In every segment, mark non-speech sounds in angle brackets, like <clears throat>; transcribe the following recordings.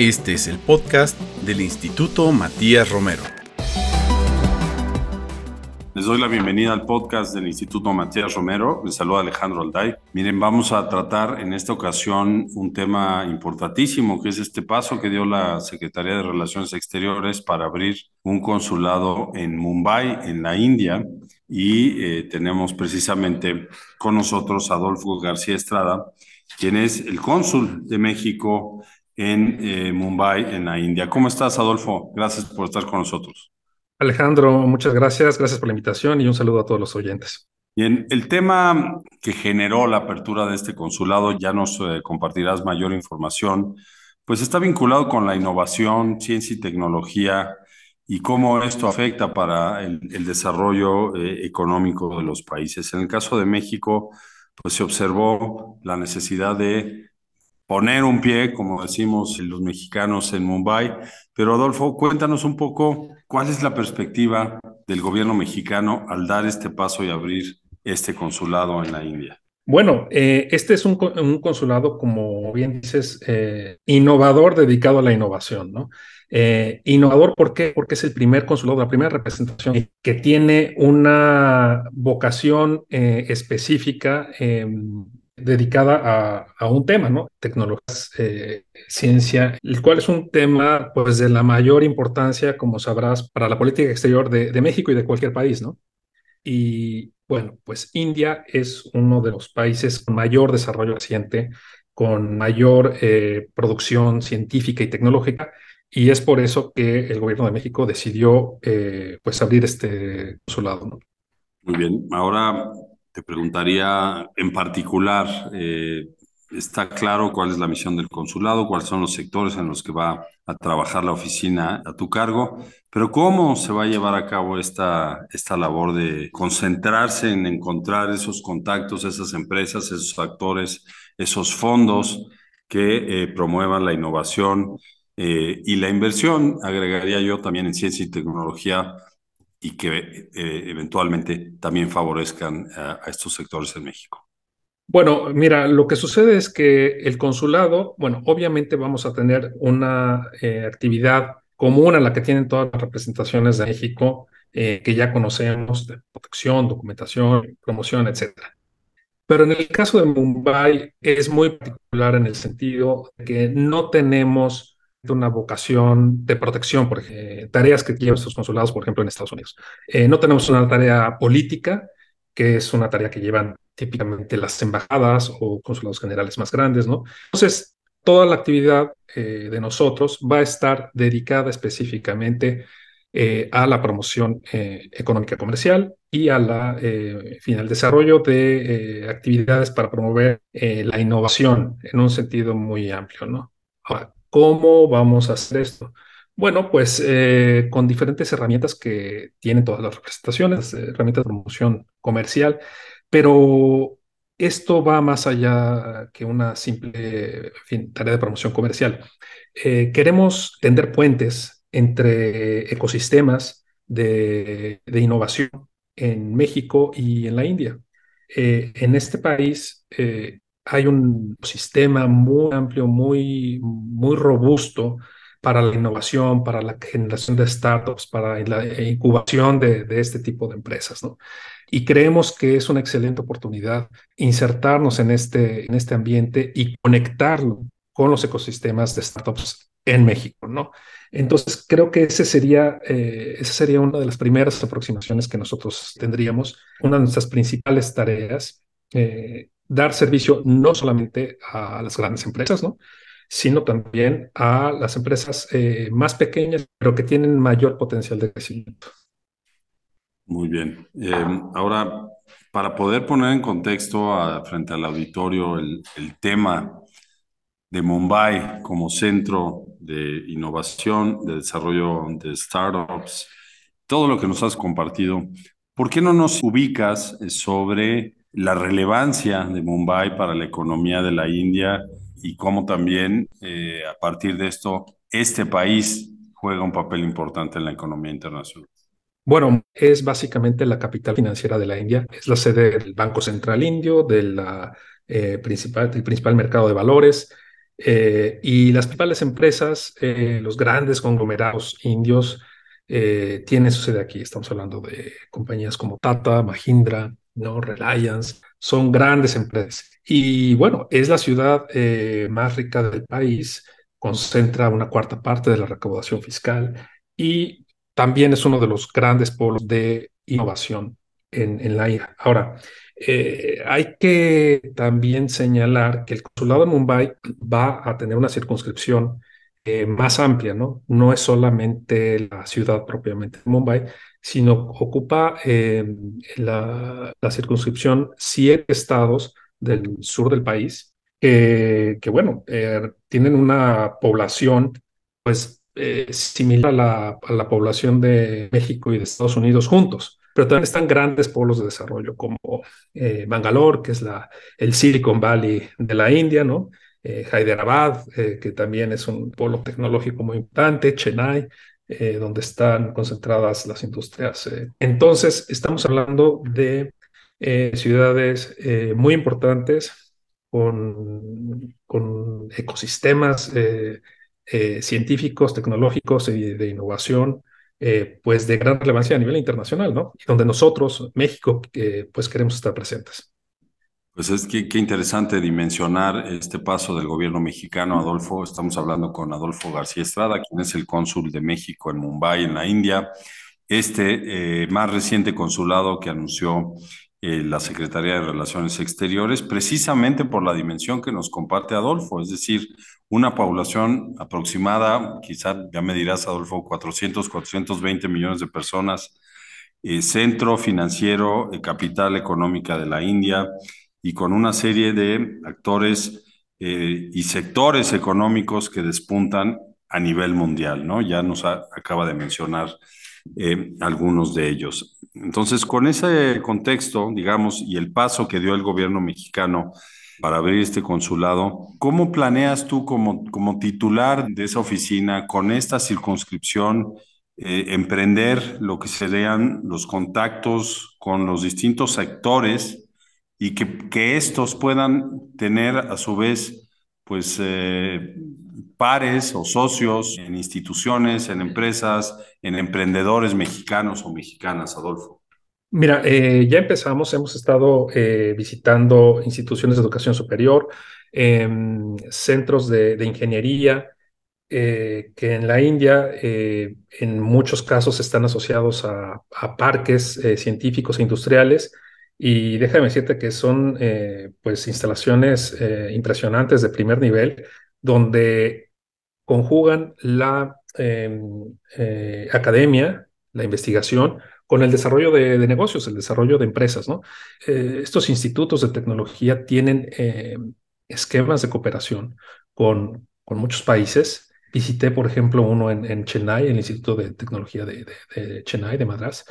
Este es el podcast del Instituto Matías Romero. Les doy la bienvenida al podcast del Instituto Matías Romero. Les saluda Alejandro Alday. Miren, vamos a tratar en esta ocasión un tema importantísimo, que es este paso que dio la Secretaría de Relaciones Exteriores para abrir un consulado en Mumbai, en la India. Y eh, tenemos precisamente con nosotros a Adolfo García Estrada, quien es el cónsul de México en eh, Mumbai, en la India. ¿Cómo estás, Adolfo? Gracias por estar con nosotros. Alejandro, muchas gracias. Gracias por la invitación y un saludo a todos los oyentes. Bien, el tema que generó la apertura de este consulado, ya nos eh, compartirás mayor información, pues está vinculado con la innovación, ciencia y tecnología y cómo esto afecta para el, desarrollo eh, económico de los países. En el caso de México, pues se observó la necesidad de poner un pie, como decimos los mexicanos en Mumbai. Pero Adolfo, cuéntanos un poco cuál es la perspectiva del gobierno mexicano al dar este paso y abrir este consulado en la India. Bueno, eh, este es un, consulado, como bien dices, eh, innovador dedicado a la innovación, ¿no? Eh, innovador, ¿por qué? Porque es el primer consulado, la primera representación que tiene una vocación específica em, dedicada a, un tema, ¿no? Tecnologías, eh, ciencia, el cual es un tema, pues, de la mayor importancia, como sabrás, para la política exterior de, México y de cualquier país, ¿no? Y bueno, pues India es uno de los países con mayor desarrollo reciente, con mayor eh, producción científica y tecnológica, y es por eso que el gobierno de México decidió, eh, pues, abrir este consulado, ¿no? Muy bien, ahora te preguntaría en particular, eh, ¿está claro cuál es la misión del consulado, cuáles son los sectores en los que va a trabajar la oficina a tu cargo? Pero ¿cómo se va a llevar a cabo esta, esta labor de concentrarse en encontrar esos contactos, esas empresas, esos actores, esos fondos que eh, promuevan la innovación eh, y la inversión, agregaría yo también en ciencia y tecnología y que eh, eventualmente también favorezcan a, estos sectores en México? Bueno, mira, lo que sucede es que el consulado, bueno, obviamente vamos a tener una eh, actividad común a la que tienen todas las representaciones de México, eh, que ya conocemos, de protección, documentación, promoción, etc. Pero en el caso de Mumbai es muy particular en el sentido de que no tenemos una vocación de protección, por ejemplo, tareas que llevan estos consulados, por ejemplo, en Estados Unidos. Eh, no tenemos una tarea política, que es una tarea que llevan típicamente las embajadas o consulados generales más grandes, ¿no? Entonces, toda la actividad eh, de nosotros va a estar dedicada específicamente eh, a la promoción económica comercial y a la, fin, al desarrollo de actividades para promover la innovación en un sentido muy amplio, ¿no? Ahora, ¿Cómo vamos a hacer esto? Bueno, pues eh, con diferentes herramientas que tienen todas las representaciones, herramientas de promoción comercial, pero esto va más allá que una simple tarea de promoción comercial. Eh, queremos tender puentes entre ecosistemas de, innovación en México y en la India. Eh, en este país hay un sistema muy amplio, muy, muy robusto para la innovación, para la generación de startups, para la incubación de, este tipo de empresas, ¿no? Y creemos que es una excelente oportunidad insertarnos en este, en este ambiente y conectarlo con los ecosistemas de startups en México, ¿no? Entonces, creo que ese sería, eh, esa sería una de las primeras aproximaciones que nosotros tendríamos. Una de nuestras principales tareas eh, dar servicio no solamente a las grandes empresas, ¿no? sino también a las empresas eh, más pequeñas, pero que tienen mayor potencial de crecimiento. Muy bien. Em, ahora, para poder poner en contexto frente al auditorio el tema de Mumbai como centro de innovación, de desarrollo de startups, todo lo que nos has compartido, ¿por qué no nos ubicas sobre la relevancia de Mumbai para la economía de la India y cómo también eh, a partir de esto este país juega un papel importante en la economía internacional. Bueno, es básicamente la capital financiera de la India, es la sede del Banco Central Indio, de la, eh, principal, del principal mercado de valores, y las principales empresas, los grandes conglomerados indios, tienen su sede aquí. Estamos hablando de compañías como Tata, Mahindra, ¿no? Reliance, son grandes empresas. Y bueno, es la ciudad más rica del país, concentra una cuarta parte de la recaudación fiscal y también es uno de los grandes polos de innovación en, en la India. Ahora, eh, hay que también señalar que el consulado de Mumbai va a tener una circunscripción eh, más amplia, ¿no? No es solamente la ciudad propiamente de Mumbai, sino ocupa eh, la, circunscripción siete estados del sur del país, que bueno, tienen una población, pues eh, similar a la, a la, población de México y de Estados Unidos juntos. Pero también están grandes polos de desarrollo como eh, Bangalore, que es la, el Silicon Valley de la India, ¿no? Eh, Hyderabad, que también es un polo tecnológico muy importante, Chennai, donde están concentradas las industrias. Entonces, estamos hablando de ciudades muy importantes con, con ecosistemas eh, científicos, tecnológicos y de innovación, eh, pues de gran relevancia a nivel internacional, ¿no? Y donde nosotros, México, pues queremos estar presentes. Pues es que qué interesante dimensionar este paso del gobierno mexicano, Adolfo. Estamos hablando con Adolfo García Estrada, quien es el cónsul de México en Mumbai, en la India. Este eh, más reciente consulado que anunció la Secretaría de Relaciones Exteriores, precisamente por la dimensión que nos comparte Adolfo, es decir, una población aproximada, quizá ya me dirás, Adolfo, 400, 420 millones de personas, eh, centro financiero, eh, capital económica de la India y con una serie de actores eh, y sectores económicos que despuntan a nivel mundial, ¿no? Ya nos acaba de mencionar algunos de ellos. Entonces, con ese contexto, digamos, y el paso que dio el gobierno mexicano para abrir este consulado. ¿Cómo planeas tú como, como titular de esa oficina con esta circunscripción eh, emprender lo que serían los contactos con los distintos sectores y que, que estos puedan tener a su vez pues eh, pares o socios en instituciones, en empresas, en emprendedores mexicanos o mexicanas, Adolfo? Mira, eh, ya empezamos, hemos estado eh, visitando instituciones de educación superior, em, centros de, ingeniería, que en la India en muchos casos están asociados a, parques científicos e industriales. Y déjame decirte que son pues instalaciones impresionantes de primer nivel, donde conjugan la em, academia, la investigación, con el desarrollo de, negocios, el desarrollo de empresas, ¿no? Eh, estos institutos de tecnología tienen eh, esquemas de cooperación con, con muchos países. Visité, por ejemplo, uno en, Chennai, el Instituto de Tecnología de, Chennai, de Madras,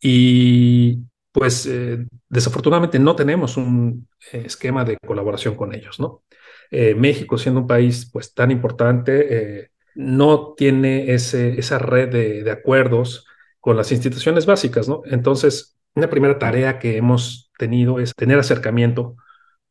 y pues eh, desafortunadamente no tenemos un esquema de colaboración con ellos, ¿no? México, siendo un país pues tan importante, no tiene ese, esa red de acuerdos con las instituciones básicas, ¿no? Entonces, una primera tarea que hemos tenido es tener acercamiento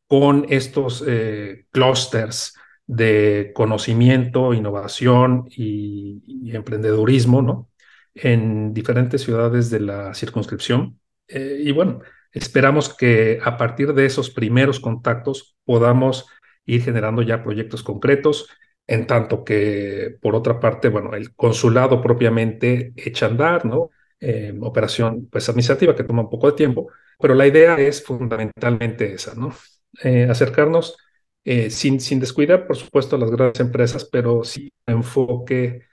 con estos eh, clústeres de conocimiento, innovación y, emprendedurismo, ¿no? En diferentes ciudades de la circunscripción. Eh, y bueno, esperamos que a partir de esos primeros contactos podamos ir generando ya proyectos concretos en tanto que, por otra parte, bueno, el consulado propiamente echa a andar, ¿no? Eh, operación pues administrativa que toma un poco de tiempo, pero la idea es fundamentalmente esa, ¿no? Eh, acercarnos sin, sin descuidar, por supuesto, las grandes empresas, pero sí enfoque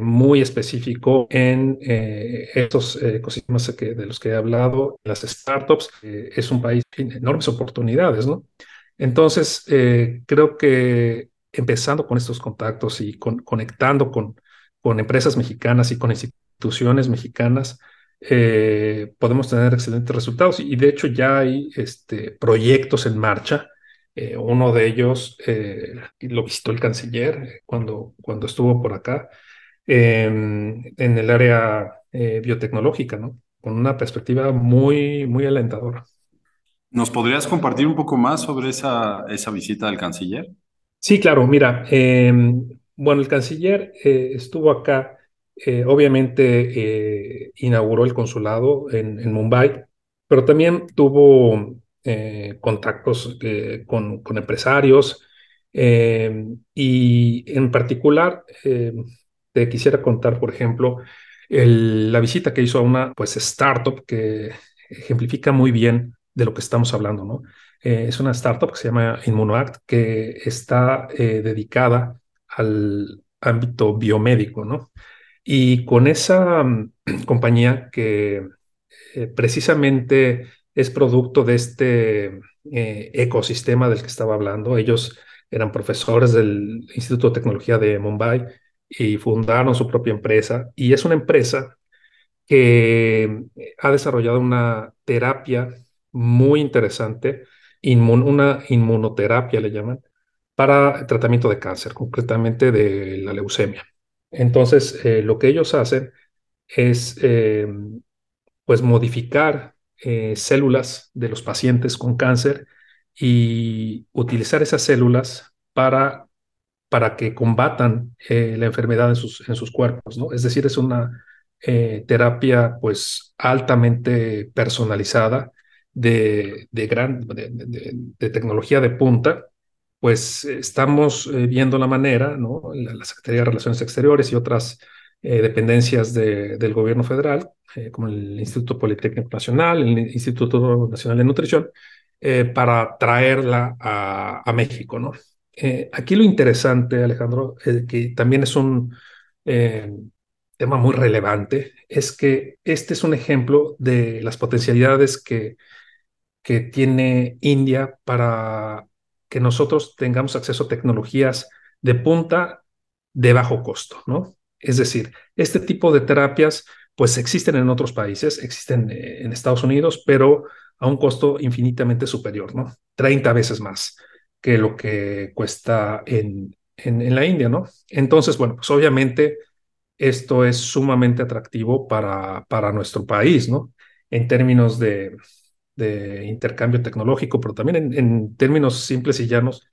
muy específico en estos ecosistemas que, de los que he hablado, las startups. es un país con enormes oportunidades, ¿no? Entonces, creo que empezando con estos contactos y conectando con, empresas mexicanas y con instituciones mexicanas, eh, podemos tener excelentes resultados. Y de hecho ya hay este, proyectos en marcha. Eh, uno de ellos eh, lo visitó el canciller cuando, cuando estuvo por acá, em, en el área biotecnológica, ¿no? Con una perspectiva muy, muy alentadora. ¿Nos podrías compartir un poco más sobre esa, esa visita del canciller? Sí, claro, mira, em, bueno, el canciller eh, estuvo acá, eh, obviamente eh, inauguró el consulado en, en, Mumbai, pero también tuvo contactos con, con, empresarios em, y en particular te quisiera contar, por ejemplo, la visita que hizo a una pues, startup que ejemplifica muy bien de lo que estamos hablando, ¿no? Eh, es una startup que se llama Immunoact, que está eh, dedicada al ámbito biomédico, ¿no? Y con esa mm, <clears throat> compañía que eh, precisamente es producto de este ecosistema del que estaba hablando, ellos eran profesores del Instituto de Tecnología de Mumbai y fundaron su propia empresa, y es una empresa que ha desarrollado una terapia muy interesante, una inmunoterapia le llaman, para tratamiento de cáncer, concretamente de la leucemia. Entonces, eh, lo que ellos hacen es eh, pues modificar eh, células de los pacientes con cáncer y utilizar esas células para, para que combatan la enfermedad en sus, en sus cuerpos, ¿no? Es decir, es una terapia pues altamente personalizada de, de, gran, de, tecnología de punta, pues estamos eh, viendo la manera, ¿no? La, Secretaría de Relaciones Exteriores y otras eh, dependencias del gobierno federal, eh, como el Instituto Politécnico Nacional, el Instituto Nacional de Nutrición, para traerla a, a México, ¿no? aquí lo interesante, Alejandro, que también es un tema muy relevante, es que este es un ejemplo de las potencialidades que que tiene India para que nosotros tengamos acceso a tecnologías de punta de bajo costo, ¿no? Es decir, este tipo de terapias pues existen en otros países, existen eh, en Estados Unidos, pero a un costo infinitamente superior, ¿no? 30 veces más que lo que cuesta en, en, en la India, ¿no? Entonces, bueno, pues obviamente esto es sumamente atractivo para, para nuestro país, ¿no? En términos de, de intercambio tecnológico, pero también en, términos simples y llanos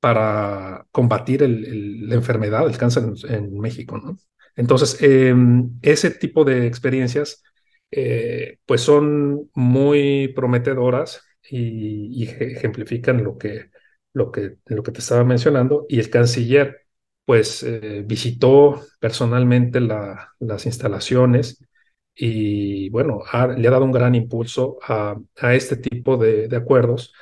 para combatir la enfermedad, el cáncer en, México. ¿no? Entonces, em, ese tipo de experiencias eh, pues son muy prometedoras y, ejemplifican lo que, lo, que, te estaba mencionando. Y el canciller pues eh, visitó personalmente las instalaciones y bueno, le ha dado un gran impulso a, a este tipo de, de acuerdos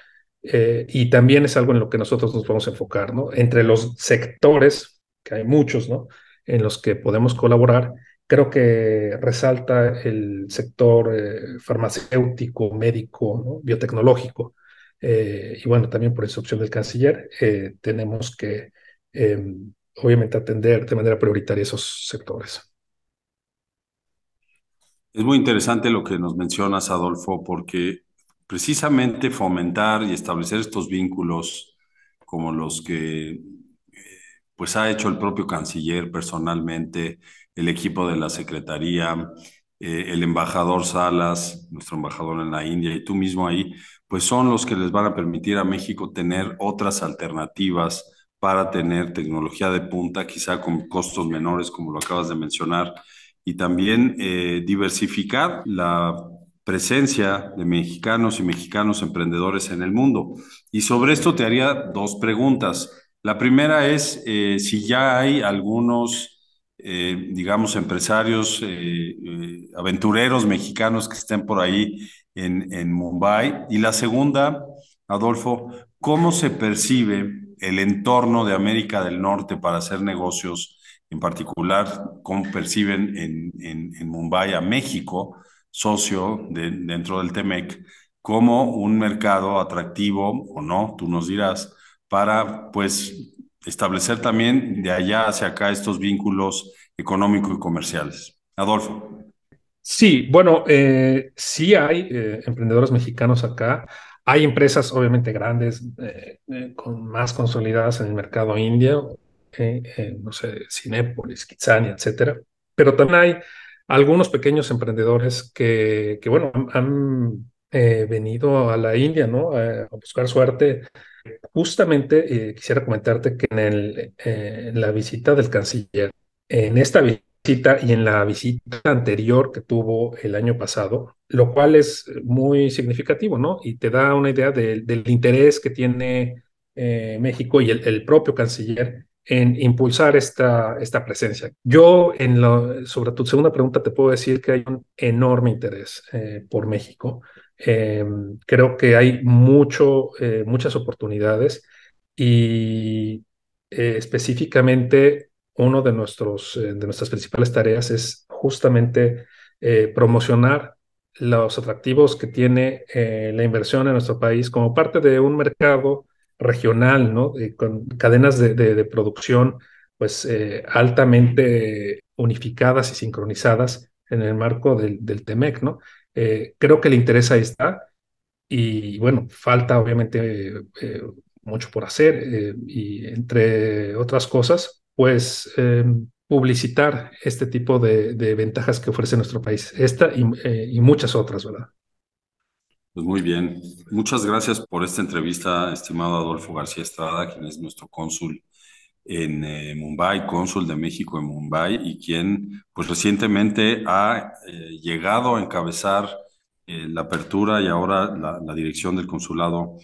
eh, y también es algo en lo que nosotros nos vamos a enfocar, ¿no? Entre los sectores, que hay muchos, ¿no? En los que podemos colaborar, creo que resalta el sector eh, farmacéutico, médico, ¿no? biotecnológico. Eh, y bueno, también por instrucción del canciller, tenemos que em, obviamente atender de manera prioritaria esos sectores. Es muy interesante lo que nos mencionas, Adolfo, porque precisamente fomentar y establecer estos vínculos como los que pues ha hecho el propio canciller personalmente, el equipo de la Secretaría, eh, el embajador Salas, nuestro embajador en la India y tú mismo ahí, pues son los que les van a permitir a México tener otras alternativas para tener tecnología de punta, quizá con costos menores, como lo acabas de mencionar, y también eh, diversificar la presencia de mexicanos y mexicanos emprendedores en el mundo. Y sobre esto te haría dos preguntas. La primera es eh, si ya hay algunos, eh, digamos, empresarios, aventureros mexicanos que estén por ahí en, en Mumbai. Y la segunda, Adolfo, ¿cómo se percibe el entorno de América del Norte para hacer negocios en particular cómo perciben en, en, Mumbai a México, socio de, dentro del TEMEC, como un mercado atractivo o no, tú nos dirás, para pues establecer también de allá hacia acá estos vínculos económicos y comerciales. Adolfo. Sí, bueno, eh, sí hay eh, emprendedores mexicanos acá. Hay empresas obviamente grandes, eh, con más consolidadas en el mercado indio, no sé, Cinépolis, Kitsania, etcétera. Pero también hay algunos pequeños emprendedores que, que bueno, han eh, venido a la India, ¿no? a buscar suerte. Justamente quisiera comentarte que en, el, en la visita del canciller, en esta visita y en la visita anterior que tuvo el año pasado, lo cual es muy significativo, ¿no? Y te da una idea del interés que tiene México y el propio canciller en impulsar esta, esta presencia. Yo, en lo, sobre tu segunda pregunta, te puedo decir que hay un enorme interés eh, por México. Em, creo que hay mucho, eh, muchas oportunidades y eh, específicamente uno de, de nuestras principales tareas es justamente promocionar los atractivos que tiene la inversión en nuestro país como parte de un mercado regional, ¿no? con cadenas de, producción pues eh, altamente unificadas y sincronizadas en el marco del, del TEMEC, ¿no? Eh, creo que el interés ahí está y bueno, falta obviamente eh, mucho por hacer y entre otras cosas, pues publicitar este tipo de, ventajas que ofrece nuestro país, esta y, y muchas otras, ¿verdad? Pues muy bien. Muchas gracias por esta entrevista, estimado Adolfo García Estrada, quien es nuestro cónsul en eh, Mumbai, cónsul de México en Mumbai, y quien pues recientemente ha eh, llegado a encabezar eh, la apertura y ahora la, dirección del consulado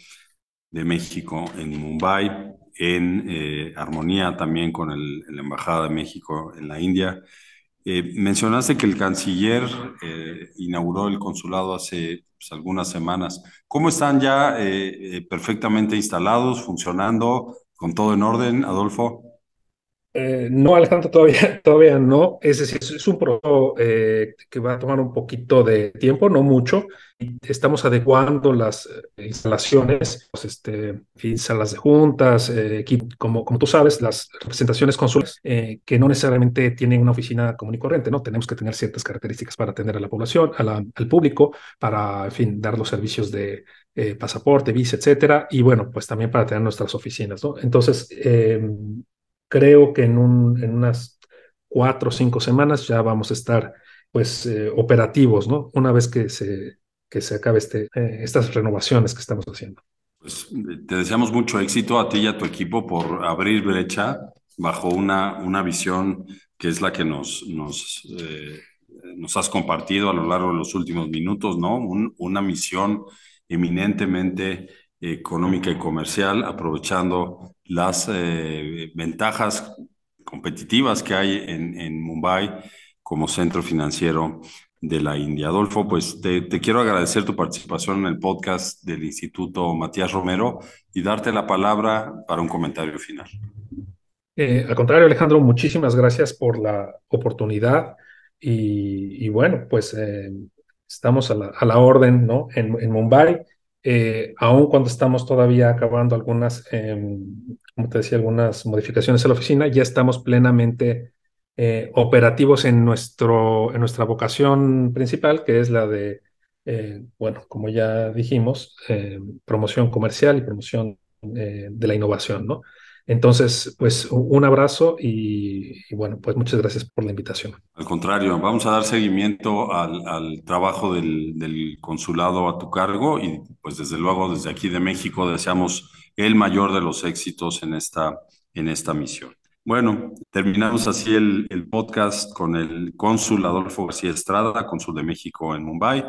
de México en Mumbai, en armonía también con la Embajada de México en la India. mencionaste que el canciller inauguró el consulado hace pues, algunas semanas. ¿Cómo están ya eh, eh, perfectamente instalados, funcionando, con todo en orden, Adolfo? Eh, no, Alejandro, todavía, <laughs> todavía no. Es decir, es un proceso eh, que va a tomar un poquito de tiempo, no mucho. Estamos adecuando las eh, instalaciones, pues, este, salas de juntas, como, como tú sabes, las representaciones consulares, que no necesariamente tienen una oficina común y corriente, ¿no? Tenemos que tener ciertas características para atender a la población, al público, para, en fin, dar los servicios de pasaporte, visa, etcétera. Y bueno, pues también para tener nuestras oficinas, ¿no? Entonces, creo que en, un, en unas cuatro o cinco semanas ya vamos a estar pues eh, operativos, ¿no? Una vez que se, que se acabe este, eh, estas renovaciones que estamos haciendo. Pues te deseamos mucho éxito a ti y a tu equipo por abrir brecha bajo una, una visión que es la que nos, nos, eh, nos has compartido a lo largo de los últimos minutos, ¿no? una misión eminentemente económica y comercial, aprovechando las eh, ventajas competitivas que hay en, en, Mumbai como centro financiero de la India. Adolfo, pues te, quiero agradecer tu participación en el podcast del Instituto Matías Romero y darte la palabra para un comentario final. Eh, al contrario, Alejandro, muchísimas gracias por la oportunidad y, bueno, pues eh, estamos a la, a la, orden ¿no? en, en Mumbai eh, aun cuando estamos todavía acabando algunas, em, como te decía, algunas modificaciones a la oficina, ya estamos plenamente eh, operativos en, nuestro, en nuestra vocación principal, que es la de, eh, bueno, como ya dijimos, promoción comercial y promoción de la innovación, ¿no? Entonces, pues un abrazo y, bueno, pues muchas gracias por la invitación. Al contrario, vamos a dar seguimiento al, trabajo del, consulado a tu cargo y pues desde luego desde aquí de México deseamos el mayor de los éxitos en esta, en esta misión. Bueno, terminamos así el, el podcast con el cónsul Adolfo García Estrada, cónsul de México en Mumbai,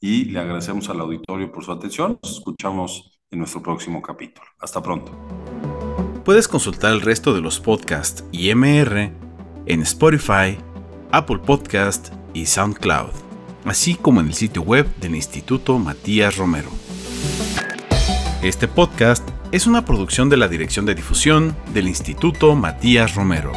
y le agradecemos al auditorio por su atención. Nos escuchamos en nuestro próximo capítulo. Hasta pronto. Puedes consultar el resto de los podcasts y MR en Spotify, Apple Podcast y SoundCloud, así como en el sitio web del Instituto Matías Romero. Este podcast es una producción de la Dirección de Difusión del Instituto Matías Romero.